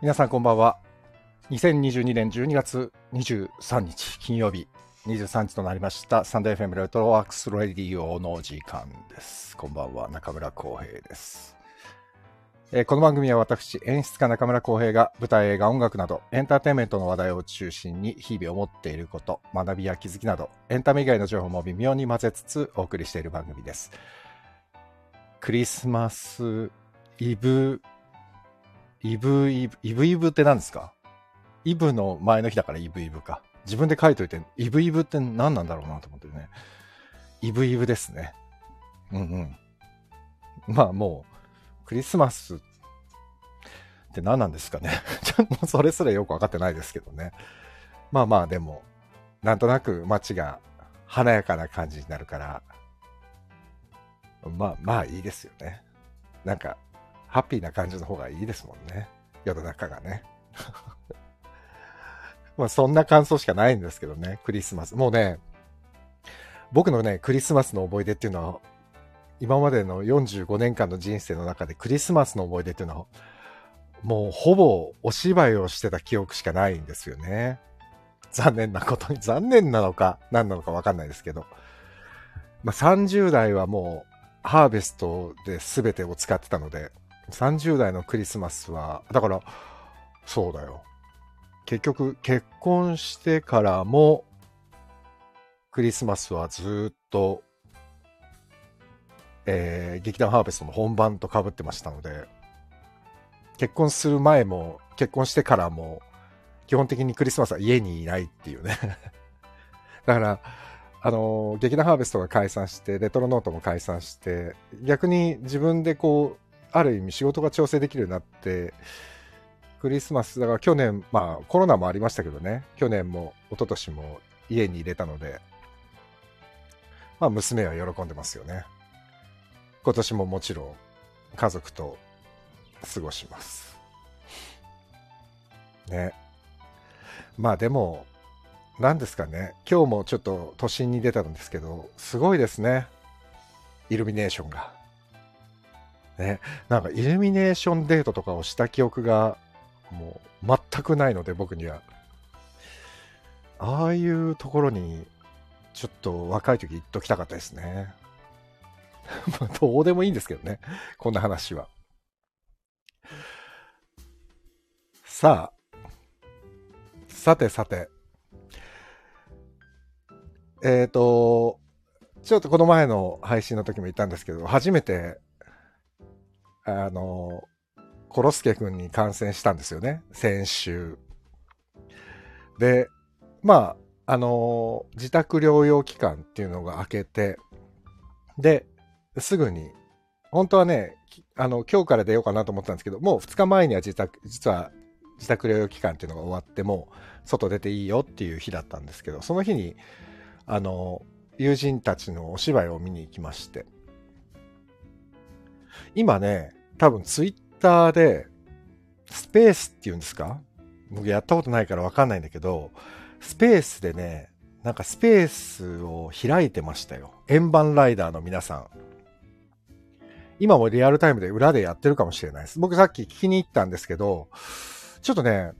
皆さんこんばんは。2022年12月23日金曜日23時となりましたサンデー FM レトロワークスレディオの時間です。こんばんは、中村浩平です。えーこの番組は私、演出家中村浩平が舞台、映画、音楽などエンターテインメントの話題を中心に日々思っていること、学びや気づきなどエンタメ以外の情報も微妙に混ぜつつお送りしている番組です。クリスマスイブイブイブ、イブイブって何ですか？イブの前の日だからイブイブか。自分で書いといて、イブイブって何なんだろうなと思ってね。イブイブですね。うんうん。まあもう、クリスマスって何なんですかね。それすらよくわかってないですけどね。まあまあでも、なんとなく街が華やかな感じになるから、まあまあいいですよね。なんか、ハッピーな感じの方がいいですもんね。世の中がね。まあそんな感想しかないんですけどね、クリスマス。もうね、僕のね、クリスマスの思い出っていうのは、今までの45年間の人生の中でクリスマスの思い出っていうのは、もうほぼお芝居をしてた記憶しかないんですよね。残念なことに、残念なのか何なのかわかんないですけど。まあ30代はもうハーベストで全てを使ってたので、30代のクリスマスは、だから、そうだよ。結局、結婚してからも、クリスマスはずっと、えー劇団ハーベストの本番と被ってましたので、結婚する前も、結婚してからも、基本的にクリスマスは家にいないっていうね。だから、あの劇団ハーベストが解散して、レトロノートも解散して、逆に自分でこう、ある意味仕事が調整できるようになって、クリスマス、だから去年、まあコロナもありましたけどね、去年も一昨年も家に入れたので、まあ娘は喜んでますよね。今年ももちろん家族と過ごします。ね。まあでも、何ですかね、今日もちょっと都心に出たんですけど、すごいですね。イルミネーションが。ね、なんかイルミネーションデートとかをした記憶がもう全くないので僕には。ああいうところにちょっと若い時行っときたかったですね。どうでもいいんですけどね。こんな話は。さあ。さてさて。えっ、と、ちょっとこの前の配信の時も言ったんですけど、初めてあの、コロスケ君に感染したんですよね、先週。で、まあ、あの、自宅療養期間っていうのが明けて、で、すぐに、本当はね、あの、今日から出ようかなと思ったんですけど、もう2日前には自宅、実は自宅療養期間っていうのが終わって、も外出ていいよっていう日だったんですけど、その日に、あの、友人たちのお芝居を見に行きまして、今ね、多分ツイッターで、スペースっていうんですか？僕やったことないからわかんないんだけど、スペースでね、なんかスペースを開いてましたよ。円盤ライダーの皆さん。今もリアルタイムで裏でやってるかもしれないです。僕さっき聞きに行ったんですけど、ちょっとね、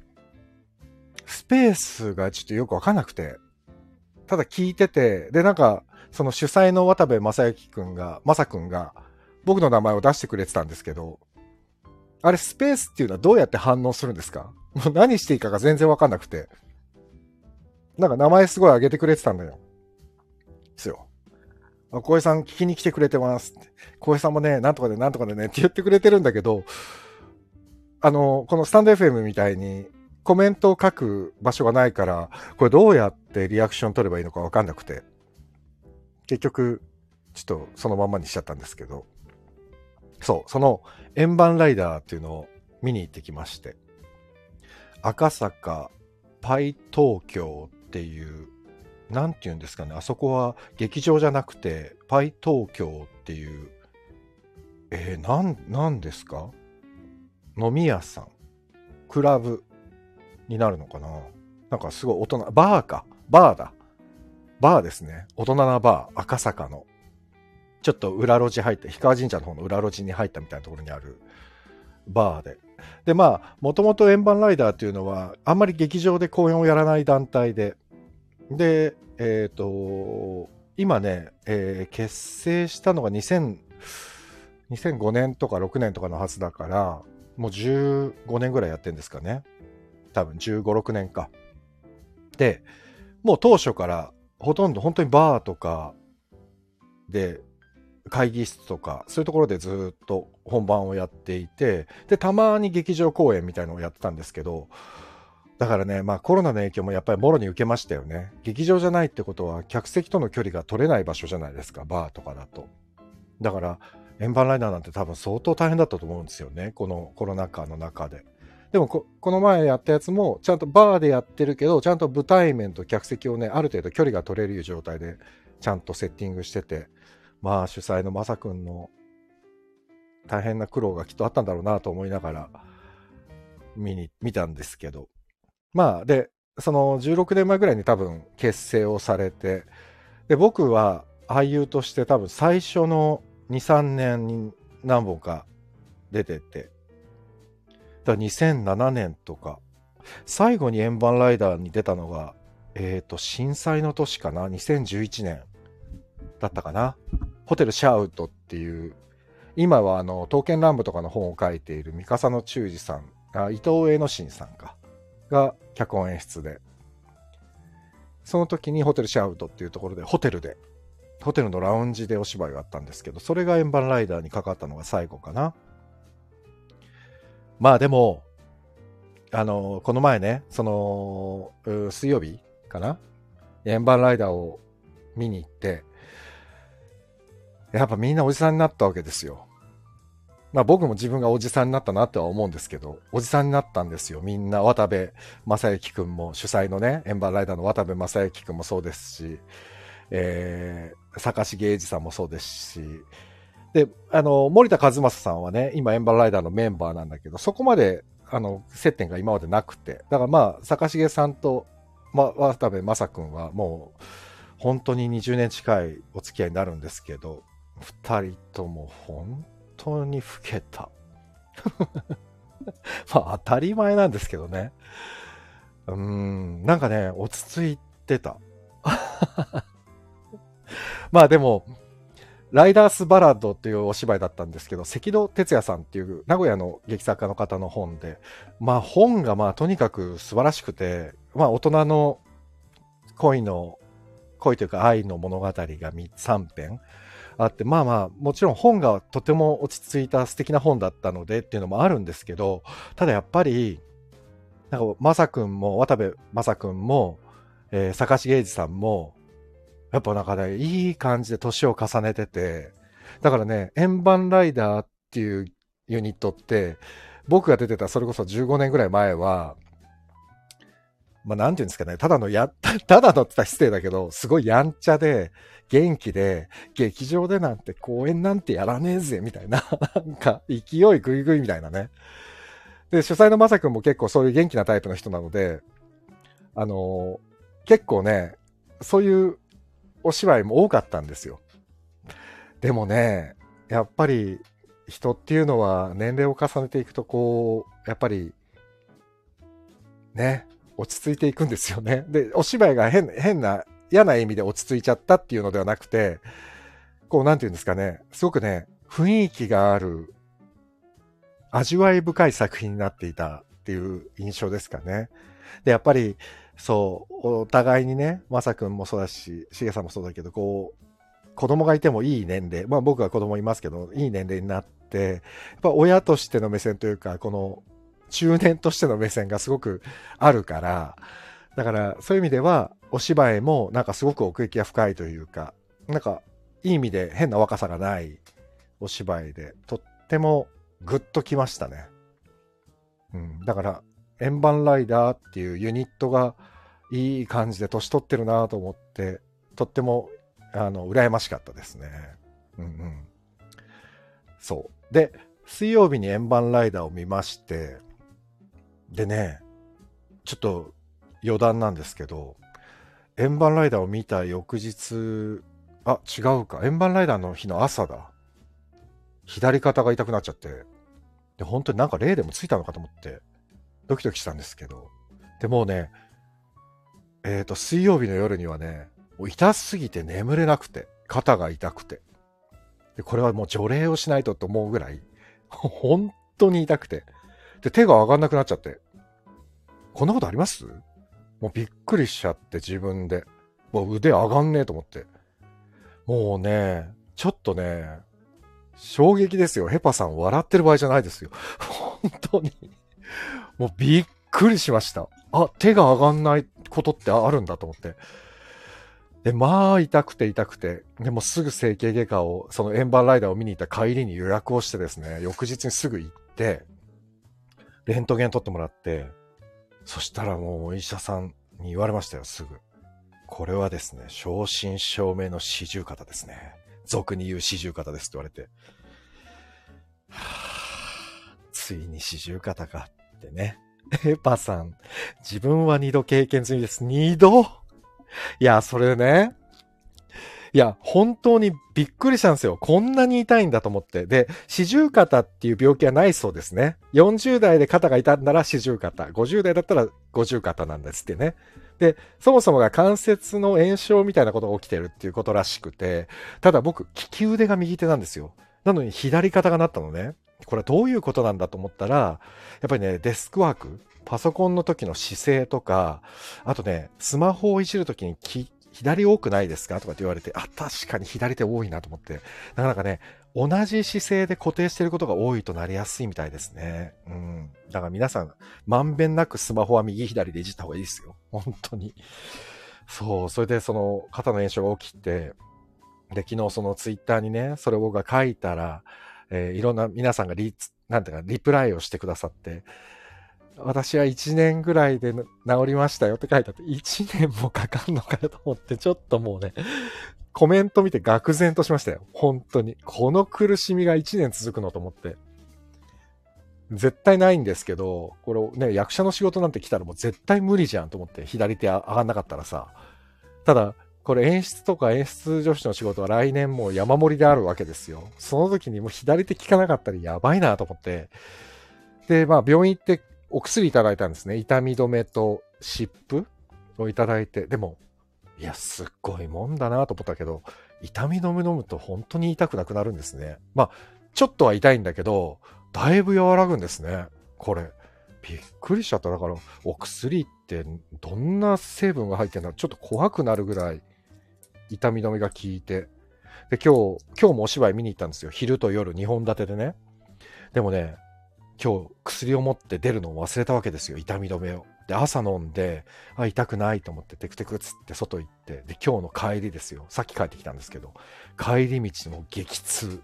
スペースがちょっとよくわかんなくて、ただ聞いてて、で、なんか、その主催の渡部正幸くんが、正くんが、僕の名前を出してくれてたんですけど、あれスペースっていうのはどうやって反応するんですか？もう何していいかが全然わかんなくて。なんか名前すごい上げてくれてたんだよ。ですよ。あ、小江さん聞きに来てくれてますって。小江さんもね、なんとかでなんとかでねって言ってくれてるんだけど、あの、このスタンド FM みたいにコメントを書く場所がないから、これどうやってリアクション取ればいいのかわかんなくて。結局、ちょっとそのまんまにしちゃったんですけど。そう、その円盤ライダーっていうのを見に行ってきまして、赤坂パイ東京っていう、なんていうんですかね、あそこは劇場じゃなくて、パイ東京っていう、えー、なん、なんですか？飲み屋さん、クラブになるのかな？なんかすごい大人、バーか、バーだ。バーですね。大人なバー、赤坂の。ちょっと裏路地入って、氷川神社の方の裏路地に入ったみたいなところにあるバーで。で、まあ、もともと円盤ライダーっていうのは、あんまり劇場で公演をやらない団体で、で、えっ、ー、と、今ね、えー、結成したのが2000、2005年とか6年とかのはずだから、もう15年ぐらいやってるんですかね。多分15、6年か。で、もう当初からほとんど本当にバーとかで会議室とかそういうところでずっと本番をやっていてでたまに劇場公演みたいのをやってたんですけどだからねまあコロナの影響もやっぱりもろに受けましたよね。劇場じゃないってことは客席との距離が取れない場所じゃないですかバーとかだと。だから円盤ライダーなんて多分相当大変だったと思うんですよねこのコロナ禍の中で。でもこの前やったやつもちゃんとバーでやってるけどちゃんと舞台面と客席をねある程度距離が取れる状態でちゃんとセッティングしててまあ主催のまさくんの大変な苦労がきっとあったんだろうなと思いながら見に見たんですけど。まあでその16年前ぐらいに多分結成をされてで僕は俳優として多分最初の23年に何本か出てて。だ2007年とか、最後に円盤ライダーに出たのが、えっ、ー、と、震災の年かな ?2011 年だったかな？ホテルシャウトっていう、今はあの、刀剣乱舞とかの本を書いている三笠野忠治さん、あ伊藤栄之進さんか、が脚本演出で、その時にホテルシャウトっていうところで、ホテルで、ホテルのラウンジでお芝居があったんですけど、それが円盤ライダーにかかったのが最後かな。まあでも、あの、この前ね、その、水曜日かな？円盤ライダーを見に行って、やっぱみんなおじさんになったわけですよ。まあ僕も自分がおじさんになったなっては思うんですけど、おじさんになったんですよ。みんな、渡部正幸くんも主催のね、円盤ライダーの渡部正幸くんもそうですし、えー、坂重英二さんもそうですし、で、あの、森田和正さんはね、今エンバーライダーのメンバーなんだけど、そこまで、あの、接点が今までなくて、だからまあ、坂重さんと、ま、渡部正くんはもう、本当に20年近いお付き合いになるんですけど、二人とも本当に老けた。まあ、当たり前なんですけどね。うん、なんかね、落ち着いてた。まあでも、ライダースバラッドっていうお芝居だったんですけど、関戸哲也さんっていう名古屋の劇作家の方の本で、まあ本がまあとにかく素晴らしくて、まあ大人の恋の、恋というか愛の物語が3編あって、まあまあもちろん本がとても落ち着いた素敵な本だったのでっていうのもあるんですけど、ただやっぱり、なんかまさくんも、渡部まさくんも、えー、坂重英二さんも、やっぱなんかね、いい感じで年を重ねてて、だからね、円盤ライダーっていうユニットって、僕が出てたそれこそ15年ぐらい前は、まあなんていうんですかね、ただのや、ただのって言ったら失礼だけど、すごいやんちゃで、元気で、劇場でなんて公演なんてやらねえぜ、みたいな、なんか勢いぐいぐいみたいなね。で、主催のまさくんも結構そういう元気なタイプの人なので、あのー、結構ね、そういうお芝居も多かったんですよ。でもね、やっぱり人っていうのは年齢を重ねていくとこう、やっぱり、ね、落ち着いていくんですよね。で、お芝居が変変な、嫌な意味で落ち着いちゃったっていうのではなくて、こう、なんて言うんですかね、すごくね、雰囲気がある、味わい深い作品になっていたっていう印象ですかね。で、やっぱり、そう、お互いにね、まさくんもそうだし、しげさんもそうだけど、こう、子供がいてもいい年齢、まあ僕は子供いますけど、いい年齢になって、やっぱ親としての目線というか、この中年としての目線がすごくあるから、だからそういう意味では、お芝居もなんかすごく奥行きが深いというか、なんかいい意味で変な若さがないお芝居で、とってもグッときましたね。うん、だから円盤ライダーっていうユニットがいい感じで年取ってるなと思って、とっても、あの、羨ましかったですね。うんうん。そう。で、水曜日に円盤ライダーを見まして、でね、ちょっと余談なんですけど、円盤ライダーを見た翌日、あ、違うか。円盤ライダーの日の朝だ。左肩が痛くなっちゃって。で、本当になんか霊でもついたのかと思って、ドキドキしたんですけど。でもうね、えっ、ー、と、水曜日の夜にはね、もう痛すぎて眠れなくて、肩が痛くて。で、これはもう除霊をしないとと思うぐらい、本当に痛くて。で、手が上がんなくなっちゃって。こんなことあります？もうびっくりしちゃって自分で。もう腕上がんねえと思って。もうね、ちょっとね、衝撃ですよ。ヘパさん笑ってる場合じゃないですよ。本当に。もうびっくりしました。あ、手が上がんないことってあるんだと思って。で、まあ、痛くて痛くて、でもすぐ整形外科を、その円盤ライダーを見に行った帰りに予約をしてですね、翌日にすぐ行って、レントゲン取ってもらって、そしたらもうお医者さんに言われましたよ、すぐ。これはですね、正真正銘の四十肩ですね。俗に言う四十肩ですって言われて。はあ、ついに四十肩かってね。エパさん、自分は二度経験済みです。二度？いや、それね。いや、本当にびっくりしたんですよ。こんなに痛いんだと思って。で、四十肩っていう病気はないそうですね。40代で肩が痛んだら四十肩。50代だったら五十肩なんですってね。で、そもそもが関節の炎症みたいなことが起きてるっていうことらしくて、ただ僕、利き腕が右手なんですよ。なのに左肩がなったのね。これはどういうことなんだと思ったら、やっぱりね、デスクワーク、パソコンの時の姿勢とか、あとね、スマホをいじる時に左多くないですか？とかって言われて、あ、確かに左手多いなと思って、なかなかね、同じ姿勢で固定してることが多いとなりやすいみたいですね。うん。だから皆さん、まんべんなくスマホは右左でいじった方がいいですよ。本当に。そう、それでその肩の炎症が起きて、で、昨日そのツイッターにね、それを僕が書いたら、えー、いろんな皆さんがリ、なんていうか、リプライをしてくださって、私は1年ぐらいで治りましたよって書いてあって、1年もかかんのかよと思って、ちょっともうね、コメント見て愕然としましたよ。本当に。この苦しみが1年続くのと思って。絶対ないんですけど、これね、役者の仕事なんて来たらもう絶対無理じゃんと思って、左手上がんなかったらさ。ただ、これ演出とか演出女子の仕事は来年もう山盛りであるわけですよ。その時にもう左手効かなかったらやばいなと思って。で、まあ病院行ってお薬いただいたんですね。痛み止めと湿布をいただいて。でも、いや、すっごいもんだなと思ったけど、痛み止め飲むと本当に痛くなくなるんですね。まあ、ちょっとは痛いんだけど、だいぶ和らぐんですね。これ。びっくりしちゃった。だから、お薬ってどんな成分が入ってんだろうちょっと怖くなるぐらい痛み止めが効いて。で、今日、今日もお芝居見に行ったんですよ。昼と夜2本立てでね。でもね、今日薬を持って出るのを忘れたわけですよ。痛み止めを。で、朝飲んで、あ、痛くないと思ってテクテクつって外行って、で、今日の帰りですよ。さっき帰ってきたんですけど、帰り道も激痛。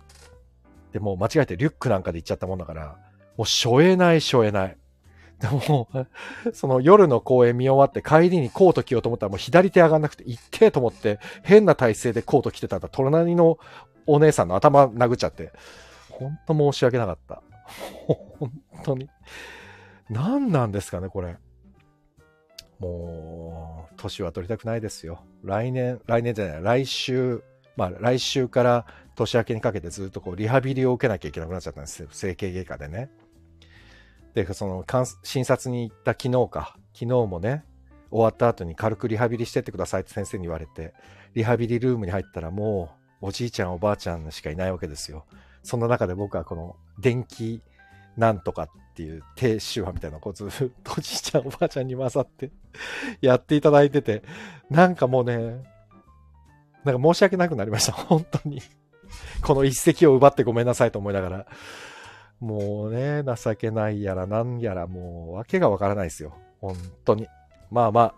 で、もう間違えてリュックなんかで行っちゃったもんだから、もうしょえないしょえない。でも、その夜の公演見終わって帰りにコート着ようと思ったらもう左手上がんなくて行ってと思って変な体勢でコート着てたら隣のお姉さんの頭殴っちゃって、ほんと申し訳なかった。本当に。何なんですかね、これ。もう、年は取りたくないですよ。来年、来年じゃない、来週、まあ来週から年明けにかけてずっとこうリハビリを受けなきゃいけなくなっちゃったんですよ。整形外科でね。で、その、診察に行った昨日か。昨日もね、終わった後に軽くリハビリしてってくださいって先生に言われて、リハビリルームに入ったらもう、おじいちゃんおばあちゃんしかいないわけですよ。その中で僕はこの、電気なんとかっていう低周波みたいなこうずっとおじいちゃんおばあちゃんに混ざって やっていただいてて、なんかもうね、なんか申し訳なくなりました。本当にこの一石を奪ってごめんなさいと思いながら。もうね、情けないやらなんやらもうわけがわからないですよ。本当に。まあまあ、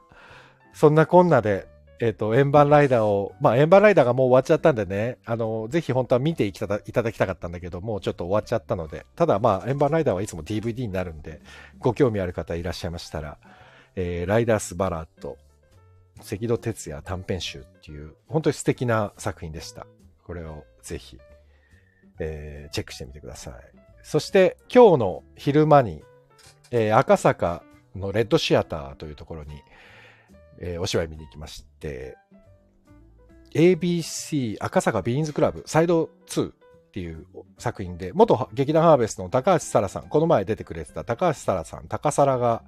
そんなこんなで、えっ、ー、と、円盤ライダーを、まあ円盤ライダーがもう終わっちゃったんでね、あの、ぜひ本当は見ていただきたかったんだけど、もうちょっと終わっちゃったので、ただまあ円盤ライダーはいつも DVD になるんで、ご興味ある方いらっしゃいましたら、えー、ライダースバラット、赤戸哲也短編集っていう、本当に素敵な作品でした。これをぜひ、えー、チェックしてみてください。そして今日の昼間に、えー、赤坂のレッドシアターというところに、えー、お芝居見に行きまして、ABC 赤坂ビーンズクラブサイド2っていう作品で、元劇団ハーベストの高橋沙羅さん、この前出てくれてた高橋沙羅さん、高沙羅が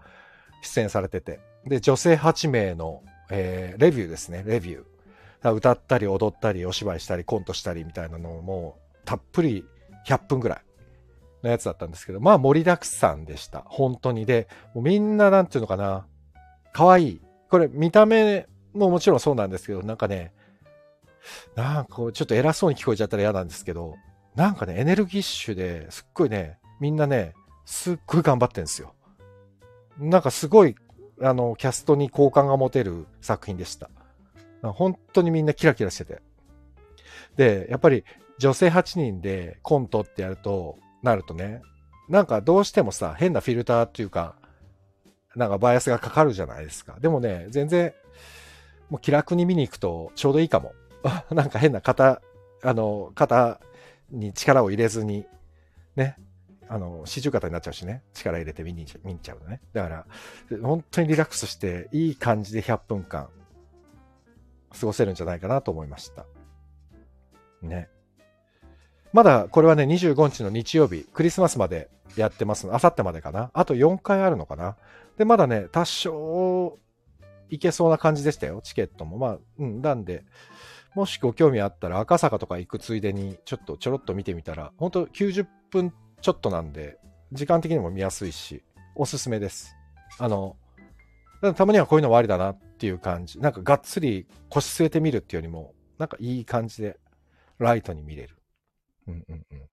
出演されてて、で、女性8名の、えー、レビューですね、レビュー。歌ったり踊ったりお芝居したりコントしたりみたいなのもたっぷり100分ぐらいのやつだったんですけど、まあ盛りだくさんでした。本当に。で、もうみんななんていうのかな、可愛い。これ見た目ももちろんそうなんですけど、なんかね、なんかこうちょっと偉そうに聞こえちゃったら嫌なんですけど、なんかね、エネルギッシュですっごいね、みんなね、すっごい頑張ってんですよ。なんかすごい、あの、キャストに好感が持てる作品でした。本当にみんなキラキラしてて。で、やっぱり女性8人でコントってやると、なるとね、なんかどうしてもさ、変なフィルターっていうか、なんかバイアスがかかるじゃないですか。でもね、全然、もう気楽に見に行くとちょうどいいかも。なんか変な肩、あの、肩に力を入れずに、ね、あの、四十肩になっちゃうしね、力入れて見に見に行っちゃうのね。だから、本当にリラックスして、いい感じで100分間、過ごせるんじゃないかなと思いました。ね。まだこれはね、25日の日曜日、クリスマスまでやってますあさってまでかな。あと4回あるのかな。で、まだね、多少、いけそうな感じでしたよ、チケットも。まあ、うん、なんで、もしご興味あったら赤坂とか行くついでに、ちょっとちょろっと見てみたら、本当90分ちょっとなんで、時間的にも見やすいし、おすすめです。あの、たまにはこういうのもありだなっていう感じ。なんかがっつり腰据えてみるっていうよりも、なんかいい感じでライトに見れる。うんうんうん。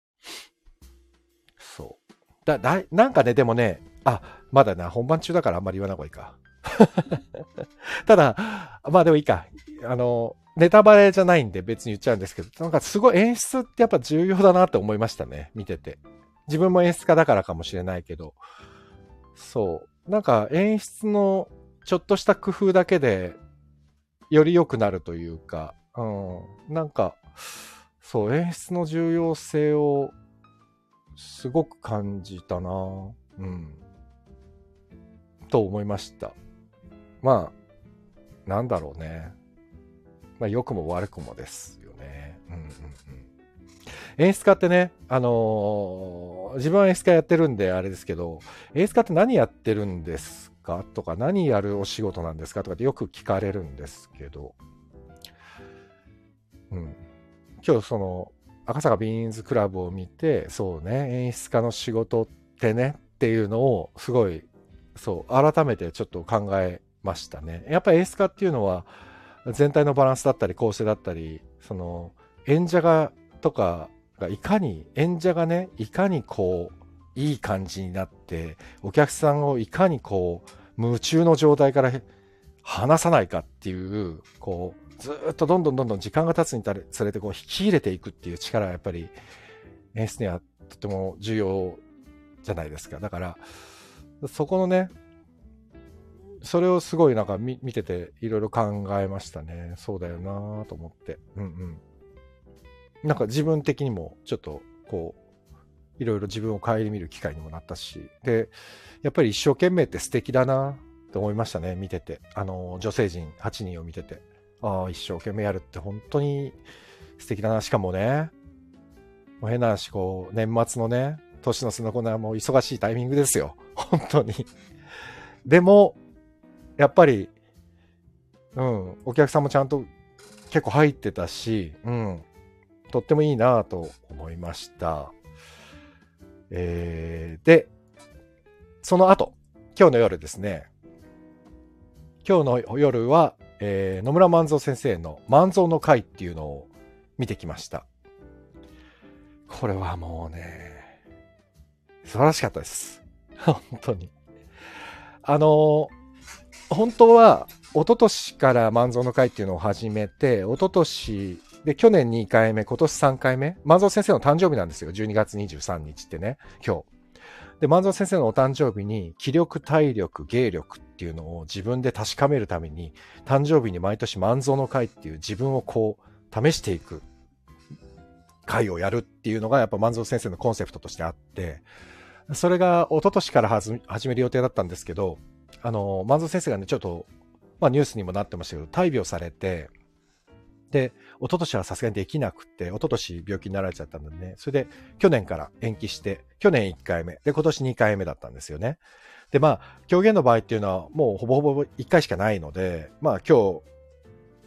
そう。だ、だ、なんかね、でもね、あ、まだな、本番中だからあんまり言わない方がいいか。ただ、まあでもいいか。あの、ネタバレじゃないんで別に言っちゃうんですけど、なんかすごい演出ってやっぱ重要だなって思いましたね。見てて。自分も演出家だからかもしれないけど。そう。なんか演出のちょっとした工夫だけで、より良くなるというか、うん。なんか、そう、演出の重要性をすごく感じたなうん。と思いました。まあ、なんだろうね。まあ、良くも悪くもですよね。うんうんうん。演出家ってね、あのー、自分は演出家やってるんであれですけど、演出家って何やってるんですか？とか、何やるお仕事なんですか？とかってよく聞かれるんですけど、うん。今日その、赤坂ビーンズクラブを見て、そうね、演出家の仕事ってねっていうのをすごい、そう、改めてちょっと考えましたね。やっぱり演出家っていうのは、全体のバランスだったり構成だったり、その、演者が、とかがいかに、演者がね、いかにこう、いい感じになって、お客さんをいかにこう、夢中の状態から離さないかっていう、こう、ずっとどんどんどんどん時間が経つにつれてこう引き入れていくっていう力はやっぱり演出にはとても重要じゃないですか。だから、そこのね、それをすごいなんか見てていろいろ考えましたね。そうだよなと思って。うんうん。なんか自分的にもちょっとこう、いろいろ自分を顧みる機会にもなったし。で、やっぱり一生懸命って素敵だなと思いましたね。見てて。あの、女性陣8人を見てて。ああ、一生懸命やるって本当に素敵だな。しかもね、もう変な話、こう、年末のね、年の瀬のコーナーも忙しいタイミングですよ。本当に。でも、やっぱり、うん、お客さんもちゃんと結構入ってたし、うん、とってもいいなと思いました。えー、で、その後、今日の夜ですね、今日の夜は、えー、野村万蔵先生の万蔵の会っていうのを見てきました。これはもうね、素晴らしかったです。本当に。あの本当は、一昨年から万蔵の会っていうのを始めて、一昨年で、去年2回目、今年3回目、万蔵先生の誕生日なんですよ。12月23日ってね、今日。で、万蔵先生のお誕生日に、気力、体力、芸力っていうのを自分で確かめるために、誕生日に毎年万蔵の会っていう自分をこう、試していく会をやるっていうのが、やっぱ万蔵先生のコンセプトとしてあって、それが一昨年から始める予定だったんですけど、あの、万蔵先生がね、ちょっと、まあニュースにもなってましたけど、大病されて、で、一一昨年はさすがにできなくて、一昨年病気になられちゃったんでね、それで去年から延期して、去年1回目、で、今年2回目だったんですよね。で、まあ、狂言の場合っていうのはもうほぼほぼ1回しかないので、まあ今日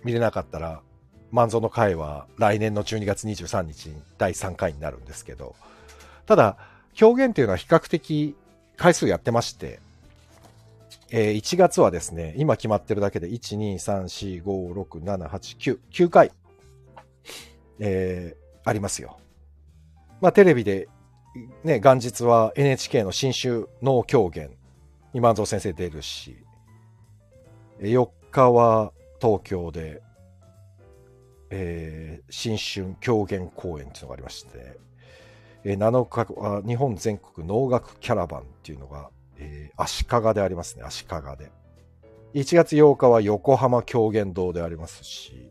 見れなかったら、万蔵の会は来年の12月23日に第3回になるんですけど、ただ、表現っていうのは比較的回数やってまして、えー、1月はですね、今決まってるだけで、1、2、3、4、5、6、7、8、9、9回、えー、ありますよ。まあ、テレビで、ね、元日は NHK の新春能狂言に万蔵先生出るし、4日は東京で、えー、新春狂言公演っていうのがありまして、えー、7日は日本全国能楽キャラバンっていうのが、えー、足利でありますね、足利で。1月8日は横浜狂言堂でありますし、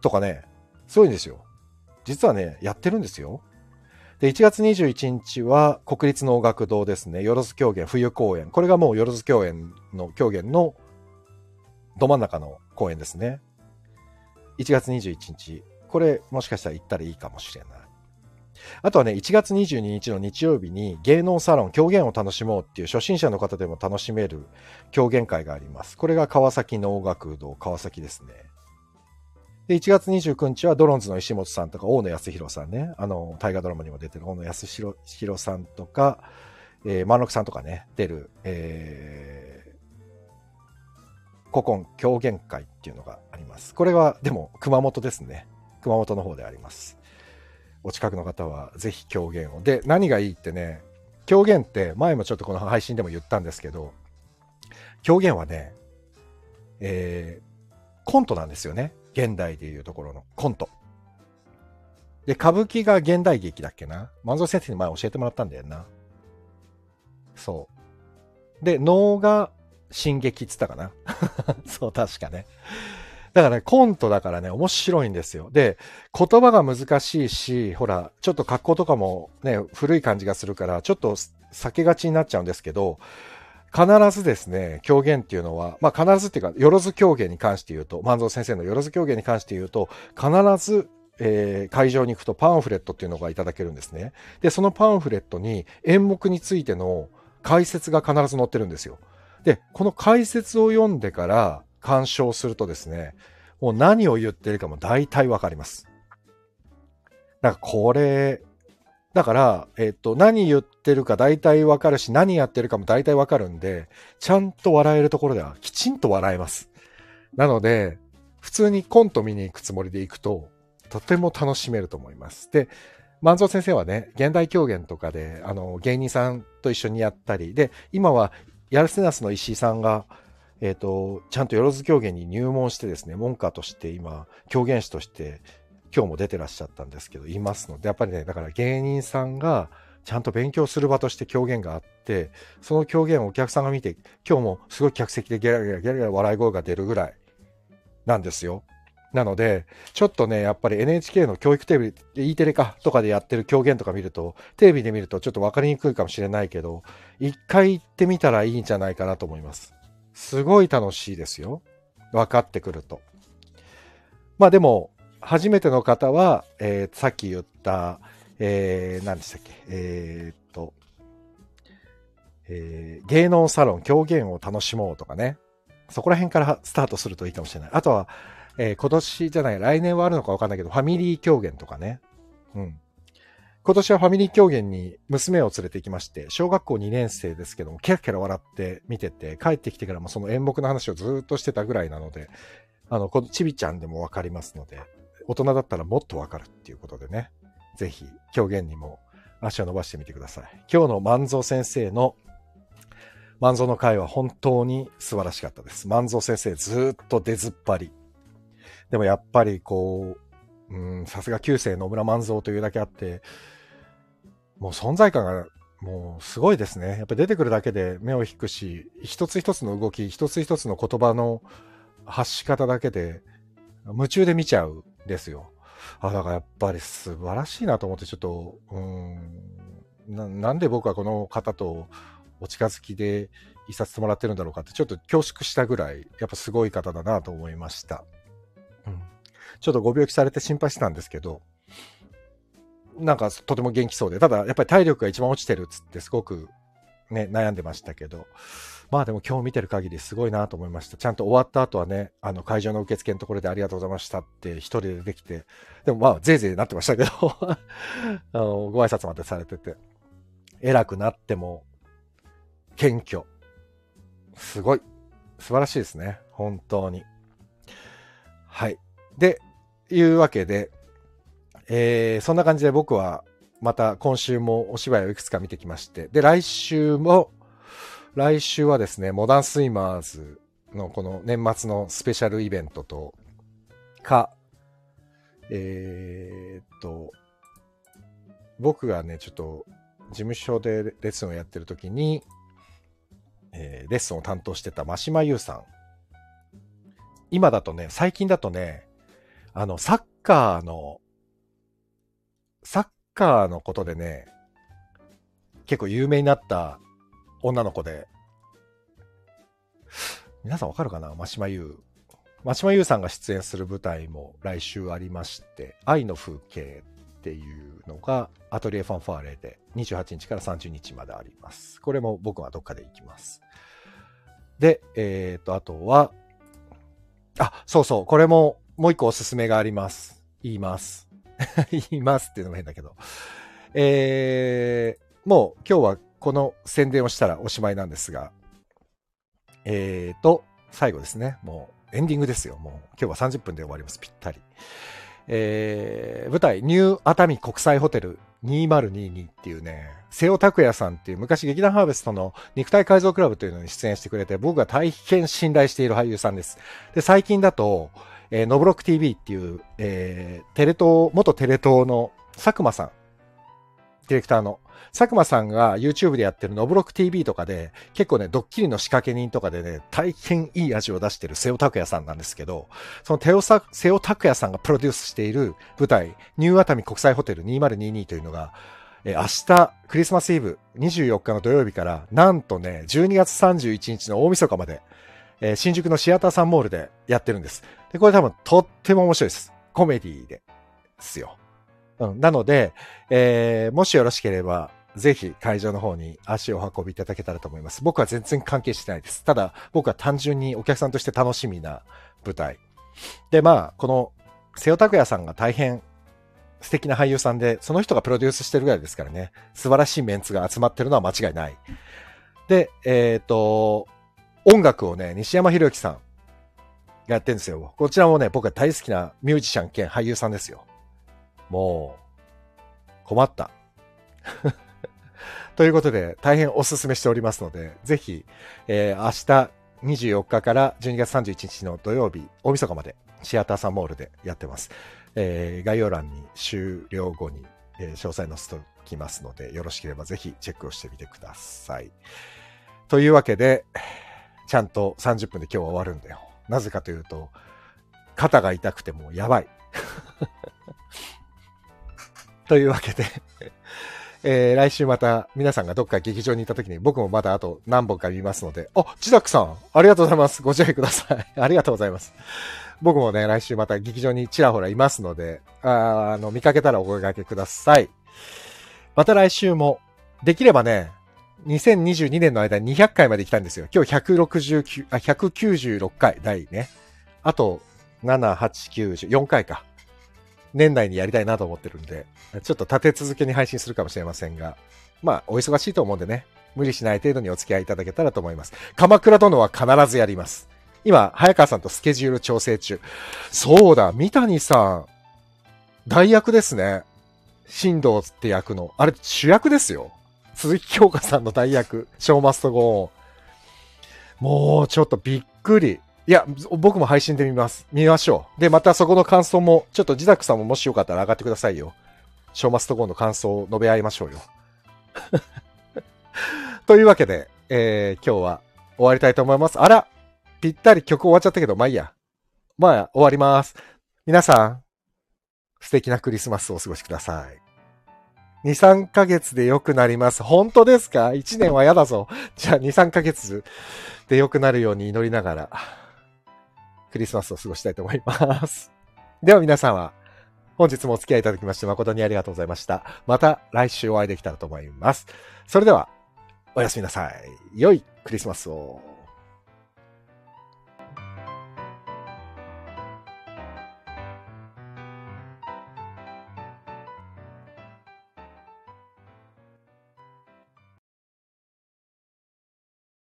とかね、すごいんですよ。実はね、やってるんですよ。で、1月21日は国立能楽堂ですね。よろず狂言冬公演。これがもうよろず狂言の狂言のど真ん中の公演ですね。1月21日。これもしかしたら行ったらいいかもしれない。あとはね、1月22日の日曜日に芸能サロン狂言を楽しもうっていう初心者の方でも楽しめる狂言会があります。これが川崎能楽堂川崎ですね。で、1月29日はドロンズの石本さんとか大野康弘さんね、あの、大河ドラマにも出てる大野康弘さんとか、えー、万六さんとかね、出る、えー、古今狂言会っていうのがあります。これは、でも、熊本ですね。熊本の方であります。お近くの方はぜひ狂言を。で、何がいいってね、狂言って前もちょっとこの配信でも言ったんですけど、狂言はね、えー、コントなんですよね。現代でいうところのコント。で、歌舞伎が現代劇だっけな？万蔵先生に前教えてもらったんだよな。そう。で、能が進撃っつったかな？そう、確かね。だからね、コントだからね、面白いんですよ。で、言葉が難しいし、ほら、ちょっと格好とかもね、古い感じがするから、ちょっと避けがちになっちゃうんですけど、必ずですね、狂言っていうのは、まあ必ずっていうか、よろず狂言に関して言うと、万蔵先生のよろず狂言に関して言うと、必ず、えー、会場に行くとパンフレットっていうのがいただけるんですね。で、そのパンフレットに演目についての解説が必ず載ってるんですよ。で、この解説を読んでから、鑑賞するとですね、もう何を言ってるかも大体わかります。だかこれ、だから、えっ、と、何言ってるか大体わかるし、何やってるかも大体わかるんで、ちゃんと笑えるところではきちんと笑えます。なので、普通にコント見に行くつもりで行くと、とても楽しめると思います。で、万蔵先生はね、現代狂言とかで、あの、芸人さんと一緒にやったり、で、今は、ヤルセナスの石井さんが、えっ、ー、と、ちゃんとよろず狂言に入門してですね、門下として今、狂言師として今日も出てらっしゃったんですけど、いますので、やっぱりね、だから芸人さんがちゃんと勉強する場として狂言があって、その狂言をお客さんが見て、今日もすごい客席でゲラゲラゲラゲラ笑い声が出るぐらいなんですよ。なので、ちょっとね、やっぱり NHK の教育テレビ、E テレかとかでやってる狂言とか見ると、テレビで見るとちょっとわかりにくいかもしれないけど、一回行ってみたらいいんじゃないかなと思います。すごい楽しいですよ。分かってくると。まあでも、初めての方は、えー、さっき言った、えー、何でしたっけ、えー、っと、えー、芸能サロン狂言を楽しもうとかね。そこら辺からスタートするといいかもしれない。あとは、えー、今年じゃない、来年はあるのかわかんないけど、ファミリー狂言とかね。うん。今年はファミリー狂言に娘を連れて行きまして、小学校2年生ですけども、キラキラ笑って見てて、帰ってきてからもその演目の話をずっとしてたぐらいなので、あの、このちびちゃんでもわかりますので、大人だったらもっとわかるっていうことでね、ぜひ狂言にも足を伸ばしてみてください。今日の万蔵先生の万蔵の会は本当に素晴らしかったです。万蔵先生ずっと出ずっぱり。でもやっぱりこう、うん、さすが旧世野村万蔵というだけあって、もう存在感がもうすごいですね。やっぱ出てくるだけで目を引くし、一つ一つの動き、一つ一つの言葉の発し方だけで夢中で見ちゃうんですよ。あ、だからやっぱり素晴らしいなと思ってちょっと、うん、ななんで僕はこの方とお近づきでいさせてもらってるんだろうかってちょっと恐縮したぐらい、やっぱすごい方だなと思いました。うんちょっとご病気されて心配してたんですけど、なんかとても元気そうで、ただやっぱり体力が一番落ちてるっつってすごくね、悩んでましたけど、まあでも今日見てる限りすごいなと思いました。ちゃんと終わった後はね、あの会場の受付のところでありがとうございましたって一人でできて、でもまあぜいぜいなってましたけど あの、ご挨拶までされてて、偉くなっても、謙虚。すごい。素晴らしいですね。本当に。はい。で、いうわけで、えー、そんな感じで僕はまた今週もお芝居をいくつか見てきまして、で、来週も、来週はですね、モダンスイマーズのこの年末のスペシャルイベントと、か、えー、っと、僕がね、ちょっと事務所でレッスンをやってる時に、えー、レッスンを担当してた真島優さん。今だとね、最近だとね、あの、サッカーの、サッカーのことでね、結構有名になった女の子で、皆さんわかるかな？真島優。真島優さんが出演する舞台も来週ありまして、愛の風景っていうのがアトリエファンファーレで28日から30日まであります。これも僕はどっかで行きます。で、えっ、ー、と、あとは、あ、そうそう、これももう一個おすすめがあります。言います。言いますっていうのも変だけど。えー、もう今日はこの宣伝をしたらおしまいなんですが、えーと、最後ですね。もうエンディングですよ。もう今日は30分で終わります。ぴったり。えー、舞台、ニュー熱海国際ホテル2022っていうね、瀬尾拓也さんっていう昔劇団ハーベストの肉体改造クラブというのに出演してくれて、僕が大変信頼している俳優さんです。で、最近だと、えー、ノブロック TV っていう、えー、テレ東、元テレ東の佐久間さん、ディレクターの。佐久間さんが YouTube でやってるノブロック TV とかで、結構ね、ドッキリの仕掛け人とかでね、大変いい味を出してる瀬尾拓也さんなんですけど、そのテオサ瀬尾拓也さんがプロデュースしている舞台、ニュー熱海国際ホテル2022というのが、え明日、クリスマスイブ、24日の土曜日から、なんとね、12月31日の大晦日まで、えー、新宿のシアターサンモールでやってるんです。で、これ多分とっても面白いです。コメディーですよ。うん。なので、えー、もしよろしければ、ぜひ会場の方に足を運びいただけたらと思います。僕は全然関係してないです。ただ、僕は単純にお客さんとして楽しみな舞台。で、まあ、この、瀬尾拓也さんが大変素敵な俳優さんで、その人がプロデュースしてるぐらいですからね、素晴らしいメンツが集まってるのは間違いない。で、えっ、ー、と、音楽をね、西山博之さんがやってるんですよ。こちらもね、僕が大好きなミュージシャン兼俳優さんですよ。もう、困った。ということで、大変お勧めしておりますので、ぜひ、えー、明日24日から12月31日の土曜日、大晦日まで、シアターサンモールでやってます。えー、概要欄に終了後に、えー、詳細載せておきますので、よろしければぜひチェックをしてみてください。というわけで、ちゃんと30分で今日は終わるんだよ。なぜかというと、肩が痛くてもうやばい。というわけでえー、来週また皆さんがどっか劇場に行った時に僕もまだあと何本か見ますので、あ、ジダックさん、ありがとうございます。ご自愛ください。ありがとうございます。僕もね、来週また劇場にちらほらいますので、ああの、見かけたらお声掛けください。また来週も、できればね、2022年の間に200回まで来たんですよ。今日169、あ、196回、第ね。あと、7、8、9、4回か。年内にやりたいなと思ってるんで、ちょっと立て続けに配信するかもしれませんが、まあ、お忙しいと思うんでね、無理しない程度にお付き合いいただけたらと思います。鎌倉殿は必ずやります。今、早川さんとスケジュール調整中。そうだ、三谷さん、代役ですね。新藤って役の。あれ、主役ですよ。鈴木京香さんの代役、ショーマストゴーン。もう、ちょっとびっくり。いや、僕も配信で見ます。見ましょう。で、またそこの感想も、ちょっと自宅さんももしよかったら上がってくださいよ。ショーマストゴーンの感想を述べ合いましょうよ。というわけで、えー、今日は終わりたいと思います。あらぴったり曲終わっちゃったけど、まあいいや。まあ、終わります。皆さん、素敵なクリスマスをお過ごしください。2、3ヶ月で良くなります。本当ですか ?1 年は嫌だぞ。じゃあ2、3ヶ月で良くなるように祈りながら、クリスマスを過ごしたいと思います。では皆さんは、本日もお付き合いいただきまして誠にありがとうございました。また来週お会いできたらと思います。それでは、おやすみなさい。良いクリスマスを。